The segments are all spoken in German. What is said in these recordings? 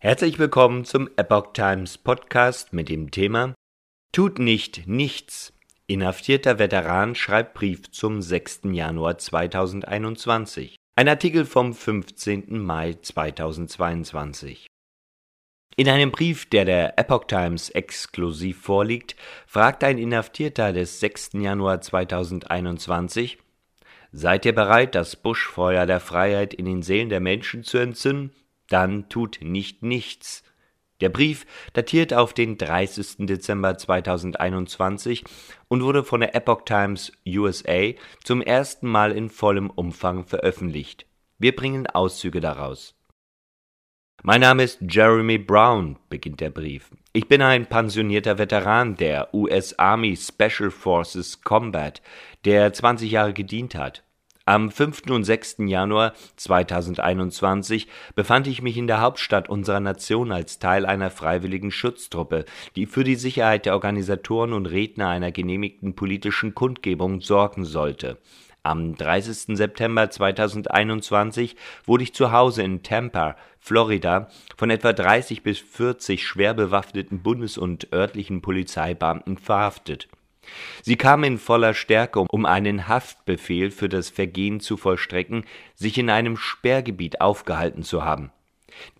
Herzlich willkommen zum Epoch Times Podcast mit dem Thema Tut nicht nichts. Inhaftierter Veteran schreibt Brief zum 6. Januar 2021. Ein Artikel vom 15. Mai 2022. In einem Brief, der der Epoch Times exklusiv vorliegt, fragt ein Inhaftierter des 6. Januar 2021 Seid ihr bereit, das Buschfeuer der Freiheit in den Seelen der Menschen zu entzünden? Dann tut nicht nichts. Der Brief datiert auf den 30. Dezember 2021 und wurde von der Epoch Times USA zum ersten Mal in vollem Umfang veröffentlicht. Wir bringen Auszüge daraus. Mein Name ist Jeremy Brown, beginnt der Brief. Ich bin ein pensionierter Veteran der US Army Special Forces Combat, der 20 Jahre gedient hat. Am 5. und 6. Januar 2021 befand ich mich in der Hauptstadt unserer Nation als Teil einer freiwilligen Schutztruppe, die für die Sicherheit der Organisatoren und Redner einer genehmigten politischen Kundgebung sorgen sollte. Am 30. September 2021 wurde ich zu Hause in Tampa, Florida, von etwa 30 bis 40 schwer bewaffneten Bundes- und örtlichen Polizeibeamten verhaftet. Sie kam in voller Stärke, um einen Haftbefehl für das Vergehen zu vollstrecken, sich in einem Sperrgebiet aufgehalten zu haben.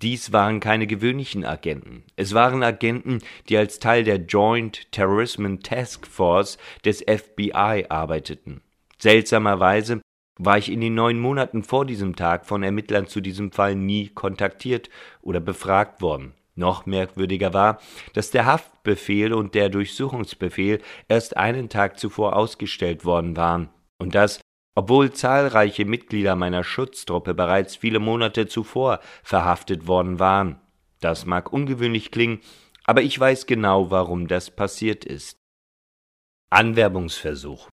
Dies waren keine gewöhnlichen Agenten. Es waren Agenten, die als Teil der Joint Terrorism Task Force des FBI arbeiteten. Seltsamerweise war ich in den neun Monaten vor diesem Tag von Ermittlern zu diesem Fall nie kontaktiert oder befragt worden. Noch merkwürdiger war, dass der Haftbefehl und der Durchsuchungsbefehl erst einen Tag zuvor ausgestellt worden waren, und das, obwohl zahlreiche Mitglieder meiner Schutztruppe bereits viele Monate zuvor verhaftet worden waren. Das mag ungewöhnlich klingen, aber ich weiß genau, warum das passiert ist. Anwerbungsversuch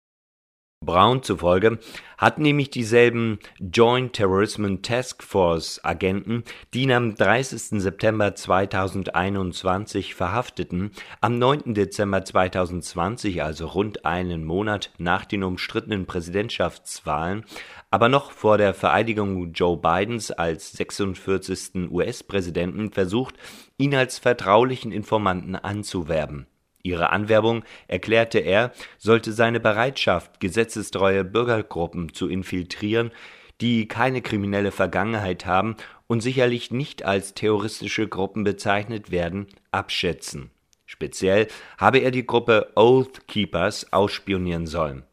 Brown zufolge hat nämlich dieselben Joint Terrorism Task Force Agenten, die ihn am 30. September 2021 verhafteten, am 9. Dezember 2020, also rund einen Monat nach den umstrittenen Präsidentschaftswahlen, aber noch vor der Vereidigung Joe Bidens als 46. US-Präsidenten versucht, ihn als vertraulichen Informanten anzuwerben Ihre Anwerbung, erklärte er, sollte seine Bereitschaft, gesetzestreue Bürgergruppen zu infiltrieren, die keine kriminelle Vergangenheit haben und sicherlich nicht als terroristische Gruppen bezeichnet werden, abschätzen. Speziell habe er die Gruppe Oath Keepers ausspionieren sollen.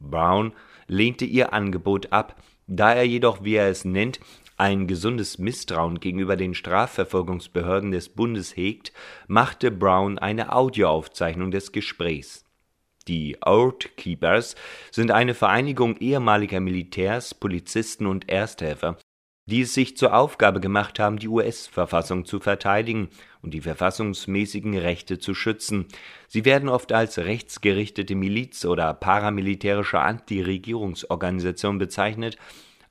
Brown lehnte ihr Angebot ab, da er jedoch, wie er es nennt, ein gesundes Misstrauen gegenüber den Strafverfolgungsbehörden des Bundes hegt, machte Brown eine Audioaufzeichnung des Gesprächs. Die Oath Keepers sind eine Vereinigung ehemaliger Militärs, Polizisten und Ersthelfer, die es sich zur Aufgabe gemacht haben, die US-Verfassung zu verteidigen und die verfassungsmäßigen Rechte zu schützen. Sie werden oft als rechtsgerichtete Miliz oder paramilitärische Antiregierungsorganisation bezeichnet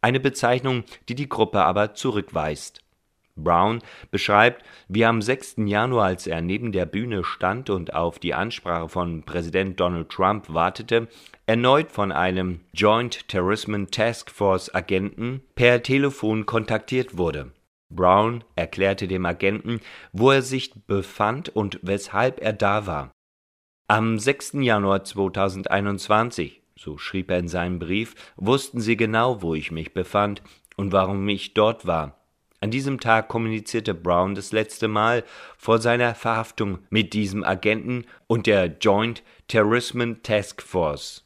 eine Bezeichnung, die die Gruppe aber zurückweist. Brown beschreibt, wie am 6. Januar, als er neben der Bühne stand und auf die Ansprache von Präsident Donald Trump wartete, erneut von einem Joint Terrorism Task Force Agenten per Telefon kontaktiert wurde. Brown erklärte dem Agenten, wo er sich befand und weshalb er da war. Am 6. Januar 2021 so schrieb er in seinem Brief, wussten sie genau, wo ich mich befand und warum ich dort war. An diesem Tag kommunizierte Brown das letzte Mal vor seiner Verhaftung mit diesem Agenten und der Joint Terrorism Task Force.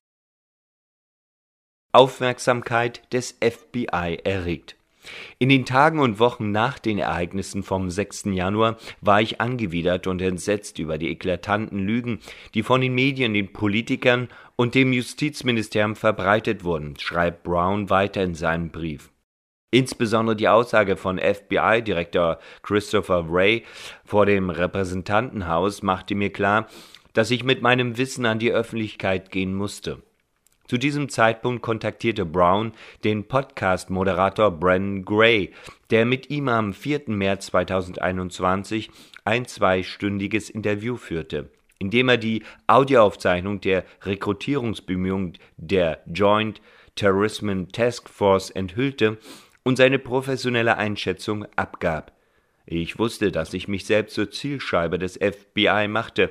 Aufmerksamkeit des FBI erregt. In den Tagen und Wochen nach den Ereignissen vom 6. Januar war ich angewidert und entsetzt über die eklatanten Lügen, die von den Medien, den Politikern und dem Justizministerium verbreitet wurden, schreibt Brown weiter in seinem Brief. Insbesondere die Aussage von FBI-Direktor Christopher Wray vor dem Repräsentantenhaus machte mir klar, dass ich mit meinem Wissen an die Öffentlichkeit gehen musste. Zu diesem Zeitpunkt kontaktierte Brown den Podcast-Moderator Brennan Gray, der mit ihm am 4. März 2021 ein zweistündiges Interview führte, in dem er die Audioaufzeichnung der Rekrutierungsbemühungen der Joint Terrorism Task Force enthüllte und seine professionelle Einschätzung abgab. Ich wusste, dass ich mich selbst zur Zielscheibe des FBI machte,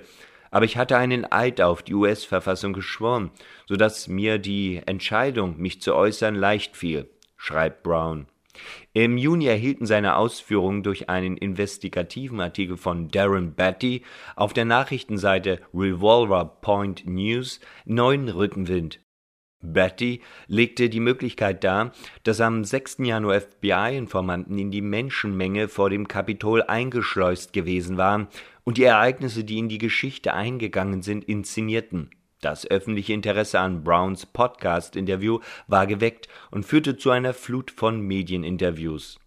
aber ich hatte einen Eid auf die US-Verfassung geschworen, so dass mir die Entscheidung, mich zu äußern, leicht fiel, schreibt Brown. Im Juni erhielten seine Ausführungen durch einen investigativen Artikel von Darren Batty auf der Nachrichtenseite Revolver Point News neuen Rückenwind. Batty legte die Möglichkeit dar, dass am 6. Januar FBI-Informanten in die Menschenmenge vor dem Kapitol eingeschleust gewesen waren und die Ereignisse, die in die Geschichte eingegangen sind, inszenierten. Das öffentliche Interesse an Browns Podcast-Interview war geweckt und führte zu einer Flut von Medieninterviews.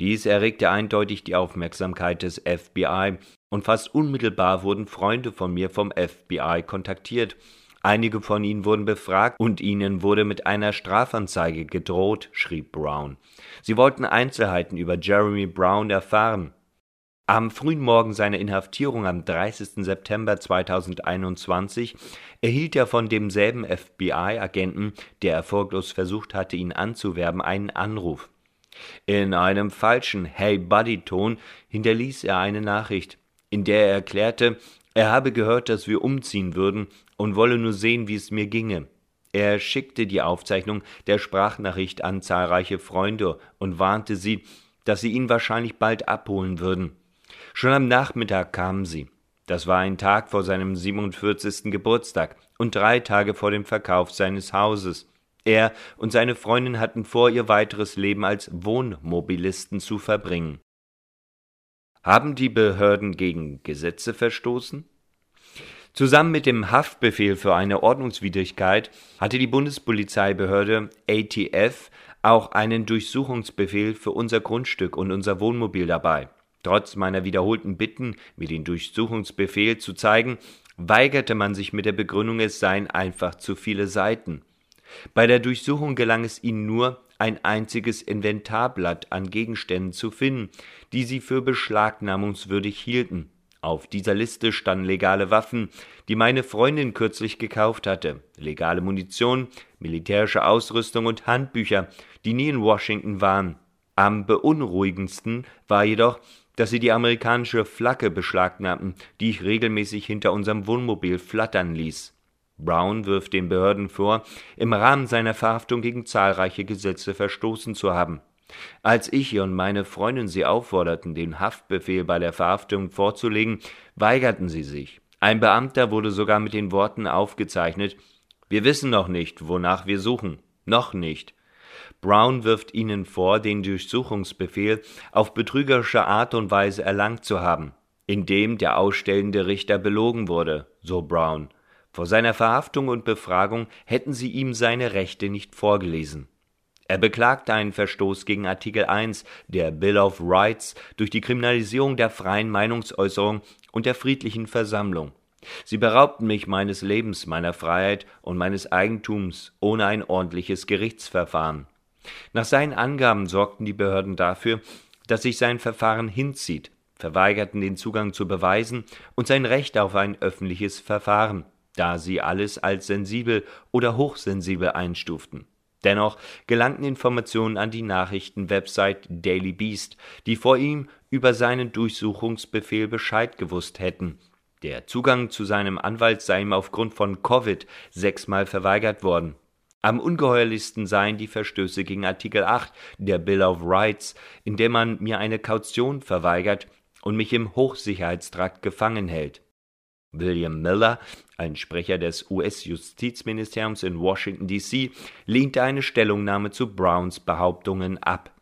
Dies erregte eindeutig die Aufmerksamkeit des FBI, und fast unmittelbar wurden Freunde von mir vom FBI kontaktiert. Einige von ihnen wurden befragt und ihnen wurde mit einer Strafanzeige gedroht, schrieb Brown. Sie wollten Einzelheiten über Jeremy Brown erfahren. Am frühen Morgen seiner Inhaftierung am 30. September 2021 erhielt er von demselben FBI-Agenten, der erfolglos versucht hatte, ihn anzuwerben, einen Anruf. In einem falschen Hey Buddy-Ton hinterließ er eine Nachricht, in der er erklärte, er habe gehört, dass wir umziehen würden und wolle nur sehen, wie es mir ginge. Er schickte die Aufzeichnung der Sprachnachricht an zahlreiche Freunde und warnte sie, dass sie ihn wahrscheinlich bald abholen würden. Schon am Nachmittag kamen sie. Das war ein Tag vor seinem 47. Geburtstag und drei Tage vor dem Verkauf seines Hauses. Er und seine Freundin hatten vor, ihr weiteres Leben als Wohnmobilisten zu verbringen. Haben die Behörden gegen Gesetze verstoßen? Zusammen mit dem Haftbefehl für eine Ordnungswidrigkeit hatte die Bundespolizeibehörde ATF auch einen Durchsuchungsbefehl für unser Grundstück und unser Wohnmobil dabei. Trotz meiner wiederholten Bitten, mir den Durchsuchungsbefehl zu zeigen, weigerte man sich mit der Begründung, es seien einfach zu viele Seiten. Bei der Durchsuchung gelang es ihnen nur, ein einziges Inventarblatt an Gegenständen zu finden, die sie für beschlagnahmungswürdig hielten. Auf dieser Liste standen legale Waffen, die meine Freundin kürzlich gekauft hatte, legale Munition, militärische Ausrüstung und Handbücher, die nie in Washington waren. Am beunruhigendsten war jedoch, dass sie die amerikanische Flagge beschlagnahmten, die ich regelmäßig hinter unserem Wohnmobil flattern ließ. Brown wirft den Behörden vor, im Rahmen seiner Verhaftung gegen zahlreiche Gesetze verstoßen zu haben. Als ich und meine Freundin sie aufforderten, den Haftbefehl bei der Verhaftung vorzulegen, weigerten sie sich. Ein Beamter wurde sogar mit den Worten aufgezeichnet Wir wissen noch nicht, wonach wir suchen. Noch nicht. Brown wirft ihnen vor, den Durchsuchungsbefehl auf betrügerische Art und Weise erlangt zu haben, indem der ausstellende Richter belogen wurde, so Brown. Vor seiner Verhaftung und Befragung hätten sie ihm seine Rechte nicht vorgelesen. Er beklagte einen Verstoß gegen Artikel 1 der Bill of Rights durch die Kriminalisierung der freien Meinungsäußerung und der friedlichen Versammlung. Sie beraubten mich meines Lebens, meiner Freiheit und meines Eigentums ohne ein ordentliches Gerichtsverfahren. Nach seinen Angaben sorgten die Behörden dafür, dass sich sein Verfahren hinzieht, verweigerten den Zugang zu Beweisen und sein Recht auf ein öffentliches Verfahren, da sie alles als sensibel oder hochsensibel einstuften. Dennoch gelangten Informationen an die Nachrichtenwebsite Daily Beast, die vor ihm über seinen Durchsuchungsbefehl Bescheid gewusst hätten. Der Zugang zu seinem Anwalt sei ihm aufgrund von Covid sechsmal verweigert worden. Am ungeheuerlichsten seien die Verstöße gegen Artikel 8 der Bill of Rights, in dem man mir eine Kaution verweigert und mich im Hochsicherheitstrakt gefangen hält. William Miller, ein Sprecher des US-Justizministeriums in Washington, D.C., lehnte eine Stellungnahme zu Browns Behauptungen ab.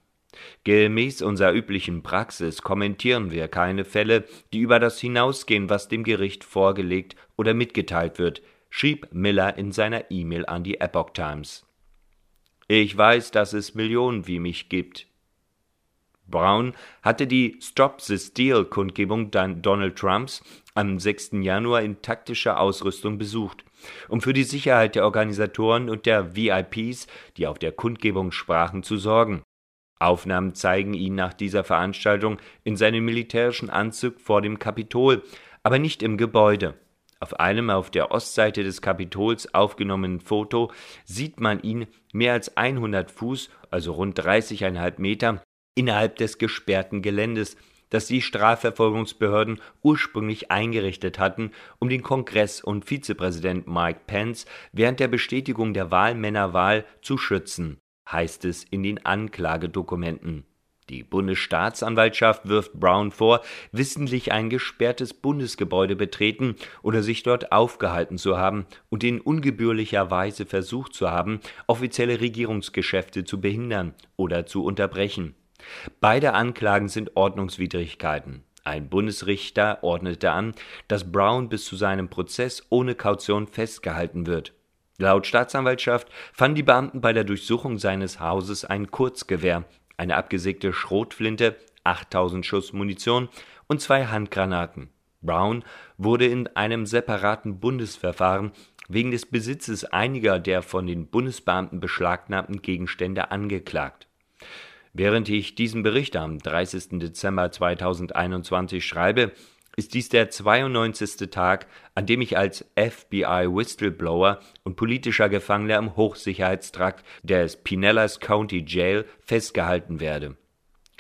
Gemäß unserer üblichen Praxis kommentieren wir keine Fälle, die über das hinausgehen, was dem Gericht vorgelegt oder mitgeteilt wird, schrieb Miller in seiner E-Mail an die Epoch Times. Ich weiß, dass es Millionen wie mich gibt. Brown hatte die Stop the Steal Kundgebung Donald Trumps am 6. Januar in taktischer Ausrüstung besucht, um für die Sicherheit der Organisatoren und der VIPs, die auf der Kundgebung sprachen, zu sorgen. Aufnahmen zeigen ihn nach dieser Veranstaltung in seinem militärischen Anzug vor dem Kapitol, aber nicht im Gebäude. Auf einem auf der Ostseite des Kapitols aufgenommenen Foto sieht man ihn mehr als 100 Fuß, also rund 30,5 Meter, innerhalb des gesperrten Geländes, das die Strafverfolgungsbehörden ursprünglich eingerichtet hatten, um den Kongress und Vizepräsident Mike Pence während der Bestätigung der Wahlmännerwahl zu schützen, heißt es in den Anklagedokumenten. Die Bundesstaatsanwaltschaft wirft Brown vor, wissentlich ein gesperrtes Bundesgebäude betreten oder sich dort aufgehalten zu haben und in ungebührlicher Weise versucht zu haben, offizielle Regierungsgeschäfte zu behindern oder zu unterbrechen. Beide Anklagen sind Ordnungswidrigkeiten. Ein Bundesrichter ordnete an, dass Brown bis zu seinem Prozess ohne Kaution festgehalten wird. Laut Staatsanwaltschaft fanden die Beamten bei der Durchsuchung seines Hauses ein Kurzgewehr, eine abgesägte Schrotflinte, 8000 Schuss Munition und zwei Handgranaten. Brown wurde in einem separaten Bundesverfahren wegen des Besitzes einiger der von den Bundesbeamten beschlagnahmten Gegenstände angeklagt. Während ich diesen Bericht am 30. Dezember 2021 schreibe, ist dies der 92. Tag, an dem ich als FBI-Whistleblower und politischer Gefangener im Hochsicherheitstrakt des Pinellas County Jail festgehalten werde.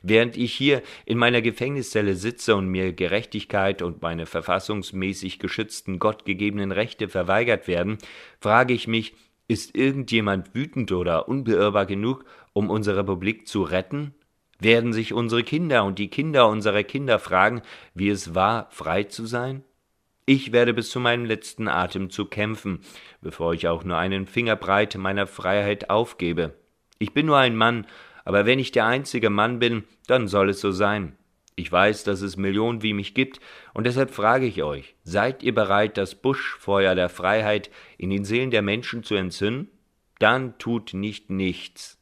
Während ich hier in meiner Gefängniszelle sitze und mir Gerechtigkeit und meine verfassungsmäßig geschützten gottgegebenen Rechte verweigert werden, frage ich mich, ist irgendjemand wütend oder unbeirrbar genug, um unsere Republik zu retten werden sich unsere Kinder und die Kinder unserer Kinder fragen, wie es war, frei zu sein? Ich werde bis zu meinem letzten Atemzug kämpfen, bevor ich auch nur einen Fingerbreit meiner Freiheit aufgebe. Ich bin nur ein Mann, aber wenn ich der einzige Mann bin, dann soll es so sein. Ich weiß, dass es Millionen wie mich gibt, und deshalb frage ich euch, seid ihr bereit, das Buschfeuer der Freiheit in den Seelen der Menschen zu entzünden? Dann tut nicht nichts.